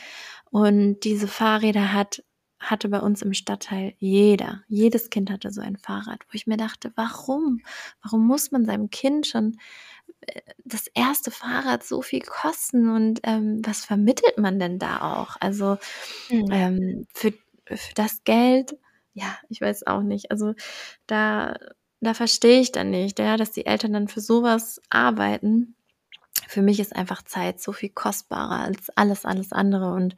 Und diese Fahrräder hat hatte bei uns im Stadtteil jeder, jedes Kind hatte so ein Fahrrad, wo ich mir dachte, warum? Warum muss man seinem Kind schon äh, das erste Fahrrad so viel kosten und ähm, was vermittelt man denn da auch? Also mhm. ähm, für, für das Geld, ja, ich weiß auch nicht. Also da, da verstehe ich dann nicht, ja, dass die Eltern dann für sowas arbeiten. Für mich ist einfach Zeit so viel kostbarer als alles, alles andere und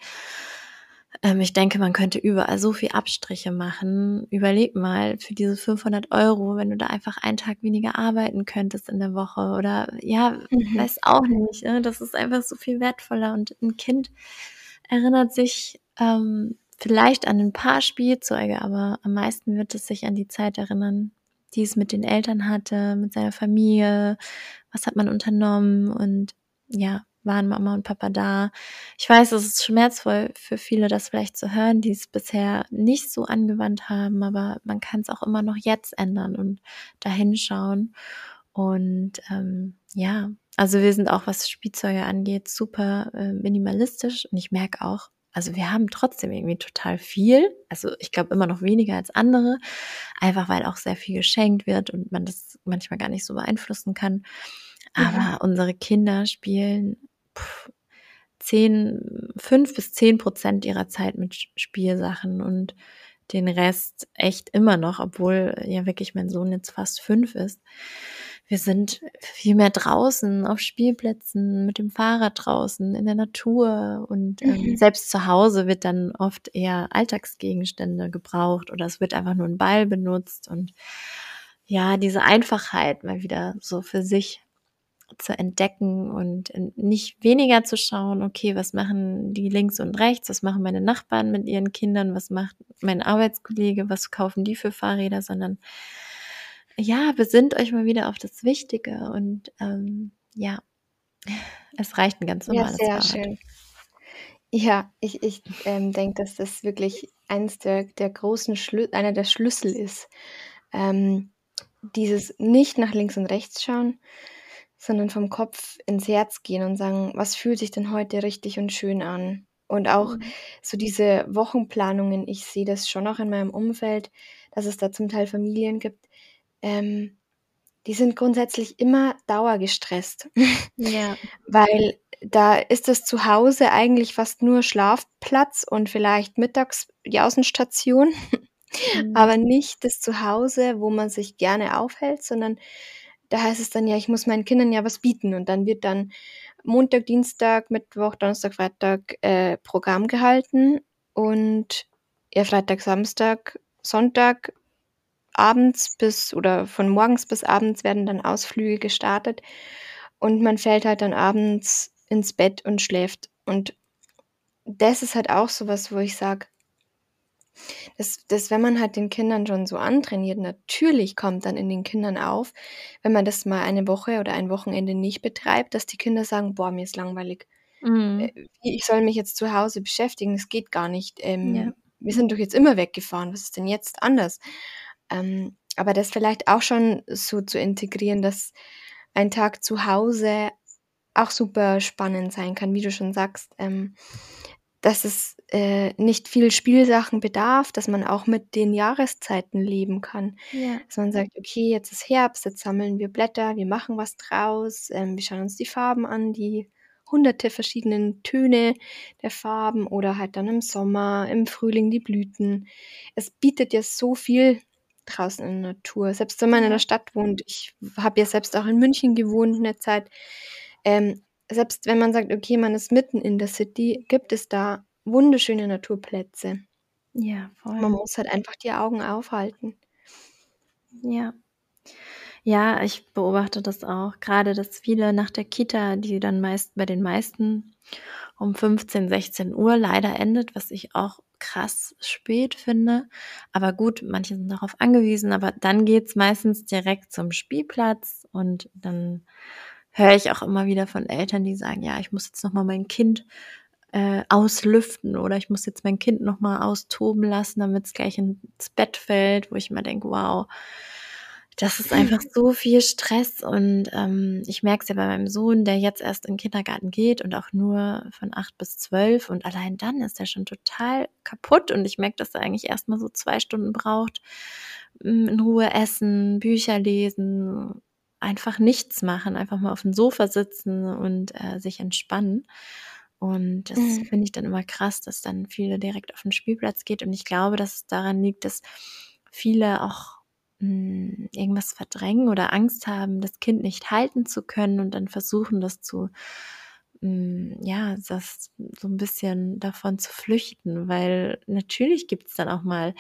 ähm, ich denke, man könnte überall so viel Abstriche machen. Überleg mal, für diese 500 Euro, wenn du da einfach einen Tag weniger arbeiten könntest in der Woche oder ja, mhm. weiß auch nicht. Ne? Das ist einfach so viel wertvoller und ein Kind erinnert sich ähm, vielleicht an ein paar Spielzeuge, aber am meisten wird es sich an die Zeit erinnern, die es mit den Eltern hatte, mit seiner Familie, was hat man unternommen und ja, waren Mama und Papa da. Ich weiß, es ist schmerzvoll für viele, das vielleicht zu hören, die es bisher nicht so angewandt haben, aber man kann es auch immer noch jetzt ändern und dahin schauen. Und ähm, ja, also wir sind auch, was Spielzeuge angeht, super äh, minimalistisch und ich merke auch, also wir haben trotzdem irgendwie total viel. Also ich glaube immer noch weniger als andere, einfach weil auch sehr viel geschenkt wird und man das manchmal gar nicht so beeinflussen kann. Aber mhm. unsere Kinder spielen zehn, fünf bis zehn Prozent ihrer Zeit mit Spielsachen und den Rest echt immer noch, obwohl ja wirklich mein Sohn jetzt fast fünf ist. Wir sind viel mehr draußen, auf Spielplätzen, mit dem Fahrrad draußen, in der Natur und ähm, mhm. selbst zu Hause wird dann oft eher Alltagsgegenstände gebraucht oder es wird einfach nur ein Ball benutzt und ja, diese Einfachheit mal wieder so für sich zu entdecken und nicht weniger zu schauen, okay, was machen die links und rechts, was machen meine Nachbarn mit ihren Kindern, was macht mein Arbeitskollege, was kaufen die für Fahrräder, sondern ja, besinnt euch mal wieder auf das Wichtige und ähm, ja, es reicht ein ganz normales ja, sehr Fahrrad. Schön. Ja, ich, ich ähm, denke, dass das wirklich eins der, der großen Schlü einer der Schlüssel ist. Ähm, dieses nicht nach links und rechts schauen, sondern vom Kopf ins Herz gehen und sagen, was fühlt sich denn heute richtig und schön an? Und auch mhm. so diese Wochenplanungen, ich sehe das schon auch in meinem Umfeld, dass es da zum Teil Familien gibt, ähm, die sind grundsätzlich immer dauergestresst. Ja. Weil da ist das Zuhause eigentlich fast nur Schlafplatz und vielleicht mittags die Außenstation, mhm. aber nicht das Zuhause, wo man sich gerne aufhält, sondern da heißt es dann ja, ich muss meinen Kindern ja was bieten. Und dann wird dann Montag, Dienstag, Mittwoch, Donnerstag, Freitag äh, Programm gehalten. Und ja, Freitag, Samstag, Sonntag abends bis oder von morgens bis abends werden dann Ausflüge gestartet. Und man fällt halt dann abends ins Bett und schläft. Und das ist halt auch so was, wo ich sage, dass, dass wenn man halt den Kindern schon so antrainiert, natürlich kommt dann in den Kindern auf, wenn man das mal eine Woche oder ein Wochenende nicht betreibt, dass die Kinder sagen, boah, mir ist langweilig. Mhm. Äh, ich soll mich jetzt zu Hause beschäftigen, das geht gar nicht. Ähm, ja. Wir sind doch jetzt immer weggefahren, was ist denn jetzt anders? Ähm, aber das vielleicht auch schon so zu integrieren, dass ein Tag zu Hause auch super spannend sein kann, wie du schon sagst, ähm, dass es äh, nicht viel Spielsachen bedarf, dass man auch mit den Jahreszeiten leben kann. Ja. Dass man sagt, okay, jetzt ist Herbst, jetzt sammeln wir Blätter, wir machen was draus, ähm, wir schauen uns die Farben an, die hunderte verschiedenen Töne der Farben oder halt dann im Sommer, im Frühling die Blüten. Es bietet ja so viel draußen in der Natur. Selbst wenn man in der Stadt wohnt, ich habe ja selbst auch in München gewohnt eine Zeit. Ähm, selbst wenn man sagt, okay, man ist mitten in der City, gibt es da wunderschöne Naturplätze. Ja, voll. Man muss halt einfach die Augen aufhalten. Ja. Ja, ich beobachte das auch. Gerade, dass viele nach der Kita, die dann meist bei den meisten um 15, 16 Uhr leider endet, was ich auch krass spät finde. Aber gut, manche sind darauf angewiesen, aber dann geht's meistens direkt zum Spielplatz und dann höre ich auch immer wieder von Eltern, die sagen, ja, ich muss jetzt nochmal mein Kind äh, auslüften oder ich muss jetzt mein Kind nochmal austoben lassen, damit es gleich ins Bett fällt, wo ich mir denke, wow, das ist einfach so viel Stress. Und ähm, ich merke es ja bei meinem Sohn, der jetzt erst in den Kindergarten geht und auch nur von acht bis zwölf. Und allein dann ist er schon total kaputt. Und ich merke, dass er eigentlich erstmal so zwei Stunden braucht, mm, in Ruhe essen, Bücher lesen, einfach nichts machen, einfach mal auf dem Sofa sitzen und äh, sich entspannen. Und das mhm. finde ich dann immer krass, dass dann viele direkt auf den Spielplatz geht und ich glaube, dass es daran liegt, dass viele auch hm, irgendwas verdrängen oder Angst haben, das Kind nicht halten zu können und dann versuchen, das zu, hm, ja, das so ein bisschen davon zu flüchten, weil natürlich gibt es dann auch mal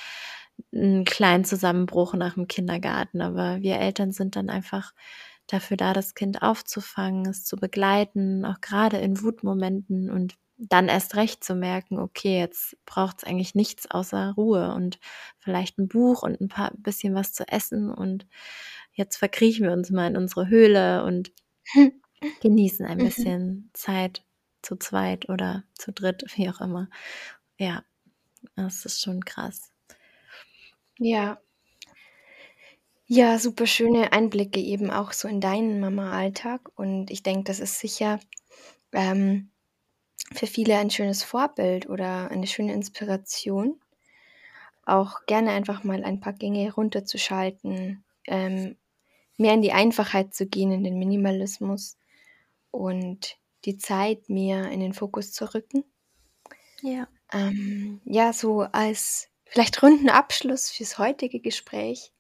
einen kleinen Zusammenbruch nach dem Kindergarten, aber wir Eltern sind dann einfach dafür da, das Kind aufzufangen, es zu begleiten, auch gerade in Wutmomenten und dann erst recht zu merken, okay, jetzt braucht es eigentlich nichts außer Ruhe und vielleicht ein Buch und ein paar bisschen was zu essen und jetzt verkriechen wir uns mal in unsere Höhle und genießen ein mhm. bisschen Zeit zu zweit oder zu dritt, wie auch immer. Ja, das ist schon krass. Ja. Ja, super schöne Einblicke eben auch so in deinen Mama-Alltag und ich denke, das ist sicher ähm, für viele ein schönes Vorbild oder eine schöne Inspiration. Auch gerne einfach mal ein paar Gänge runterzuschalten, ähm, mehr in die Einfachheit zu gehen, in den Minimalismus und die Zeit, mir in den Fokus zu rücken. Ja. Ähm, ja, so als vielleicht runden Abschluss fürs heutige Gespräch.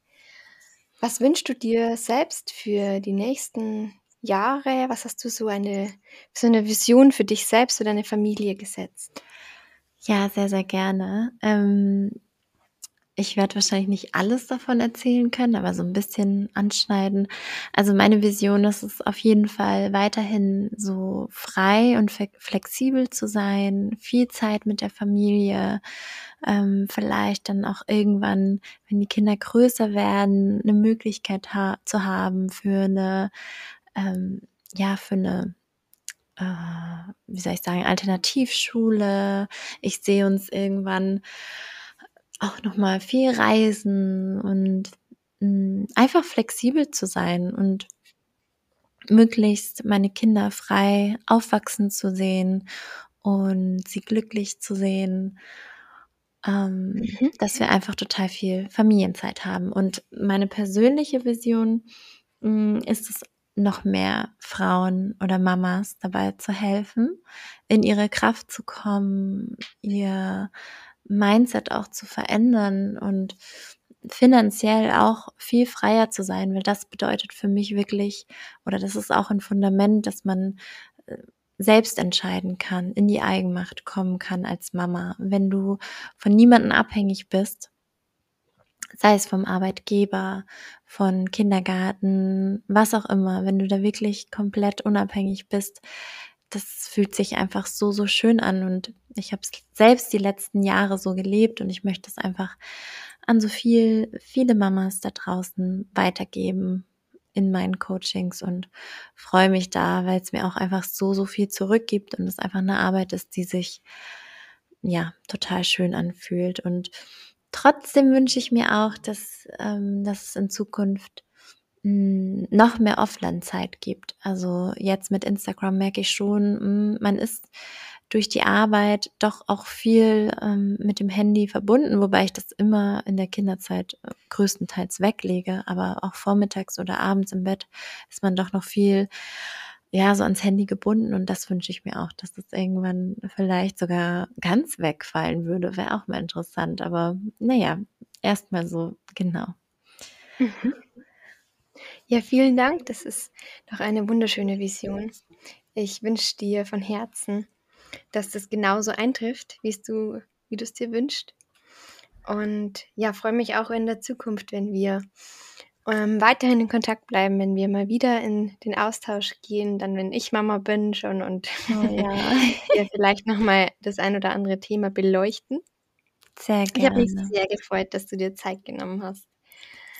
Was wünschst du dir selbst für die nächsten Jahre? Was hast du so eine, so eine Vision für dich selbst oder deine Familie gesetzt? Ja, sehr, sehr gerne. Ähm, ich werde wahrscheinlich nicht alles davon erzählen können, aber so ein bisschen anschneiden. Also meine Vision ist es auf jeden Fall weiterhin so frei und flexibel zu sein, viel Zeit mit der Familie, ähm, vielleicht dann auch irgendwann, wenn die Kinder größer werden, eine Möglichkeit ha zu haben für eine, ähm, ja, für eine äh, wie soll ich sagen, Alternativschule. Ich sehe uns irgendwann auch nochmal viel reisen und mh, hm, einfach flexibel zu sein und möglichst meine Kinder frei aufwachsen zu sehen und sie glücklich zu sehen, ähm, mhm. dass wir einfach total viel Familienzeit haben. Und meine persönliche Vision mh, hm, ist es noch mehr Frauen oder Mamas dabei zu helfen, in ihre Kraft zu kommen, ihr Mindset auch zu verändern und finanziell auch viel freier zu sein, weil das bedeutet für mich wirklich, oder das ist auch ein Fundament, dass man äh, selbst entscheiden kann, in die Eigenmacht kommen kann als Mama. Wenn du von niemandem abhängig bist, sei es vom Arbeitgeber, von Kindergarten, was auch immer, wenn du da wirklich komplett unabhängig bist, das fühlt sich einfach so, so schön an und ich habe es selbst die letzten Jahre so gelebt und ich möchte es einfach an so viel, viele Mamas da draußen weitergeben in meinen Coachings und freue mich da, weil es mir auch einfach so, so viel zurückgibt und es einfach eine Arbeit ist, die sich ja total schön anfühlt. Und trotzdem wünsche ich mir auch, dass, ähm, dass es in Zukunft noch mehr Offline-Zeit gibt. Also jetzt mit Instagram merke ich schon, hm, man ist durch die Arbeit doch auch viel ähm, mit dem Handy verbunden, wobei ich das immer in der Kinderzeit äh, größtenteils weglege, aber auch vormittags oder abends im Bett ist man doch noch viel ja, so ans Handy gebunden und das wünsche ich mir auch, dass das irgendwann vielleicht sogar ganz wegfallen würde, wäre auch mal interessant, aber naja, erstmal so, genau. Mhm. Ja, vielen Dank. Das ist doch eine wunderschöne Vision. Ich wünsche dir von Herzen, dass das genauso eintrifft, wie's du wie du es dir wünschst. Und ja, freue mich auch in der Zukunft, wenn wir ähm, weiterhin in Kontakt bleiben, wenn wir mal wieder in den Austausch gehen, dann wenn ich Mama bin schon und oh, ja. ja, vielleicht nochmal das ein oder andere Thema beleuchten. Sehr gerne. Ich habe mich sehr gefreut, dass du dir Zeit genommen hast.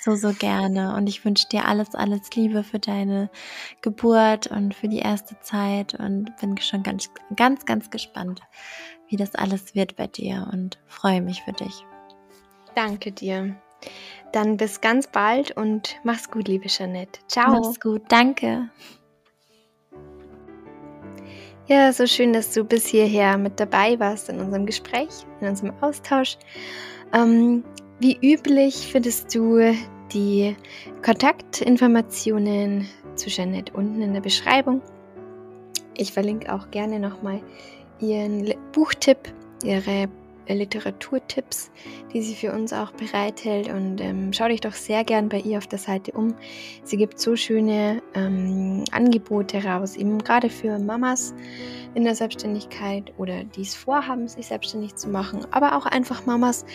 So, so gerne. Und ich wünsche dir alles, alles Liebe für deine Geburt und für die erste Zeit und bin schon ganz, ganz, ganz gespannt, wie das alles wird bei dir und freue mich für dich. Danke dir. Dann bis ganz bald und mach's gut, liebe Jeanette. Ciao. Mach's gut. Danke. Ja, so schön, dass du bis hierher mit dabei warst in unserem Gespräch, in unserem Austausch. Ähm, wie üblich findest du die Kontaktinformationen zu Jeanette unten in der Beschreibung. Ich verlinke auch gerne nochmal ihren Buchtipp, ihre Literaturtipps, die sie für uns auch bereithält. Und ähm, schau dich doch sehr gern bei ihr auf der Seite um. Sie gibt so schöne ähm, Angebote raus, eben gerade für Mamas in der Selbstständigkeit oder die es vorhaben, sich selbstständig zu machen, aber auch einfach Mamas,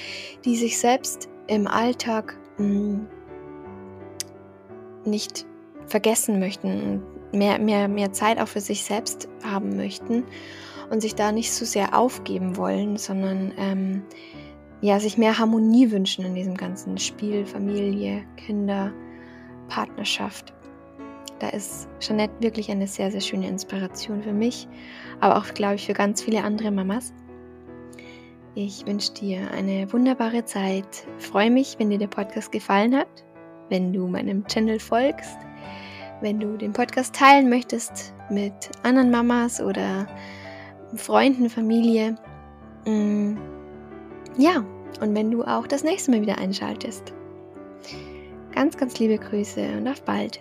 die sich selbst im Alltag mh, hm, nicht vergessen möchten und mehr, mehr, mehr Zeit auch für sich selbst haben möchten und sich da nicht so sehr aufgeben wollen, sondern ähm, ja, sich mehr Harmonie wünschen in diesem ganzen Spiel, Familie, Kinder, Partnerschaft. Da ist Jeanette wirklich eine sehr, sehr schöne Inspiration für mich, aber auch, glaube ich, für ganz viele andere Mamas. Ich wünsche dir eine wunderbare Zeit. freue mich, wenn dir der Podcast gefallen hat, wenn du meinem Channel folgst, wenn du den Podcast teilen möchtest mit anderen Mamas oder Freunden, Familie. Mm, ja, und wenn du auch das nächste Mal wieder einschaltest. Ganz, ganz liebe Grüße und auf bald.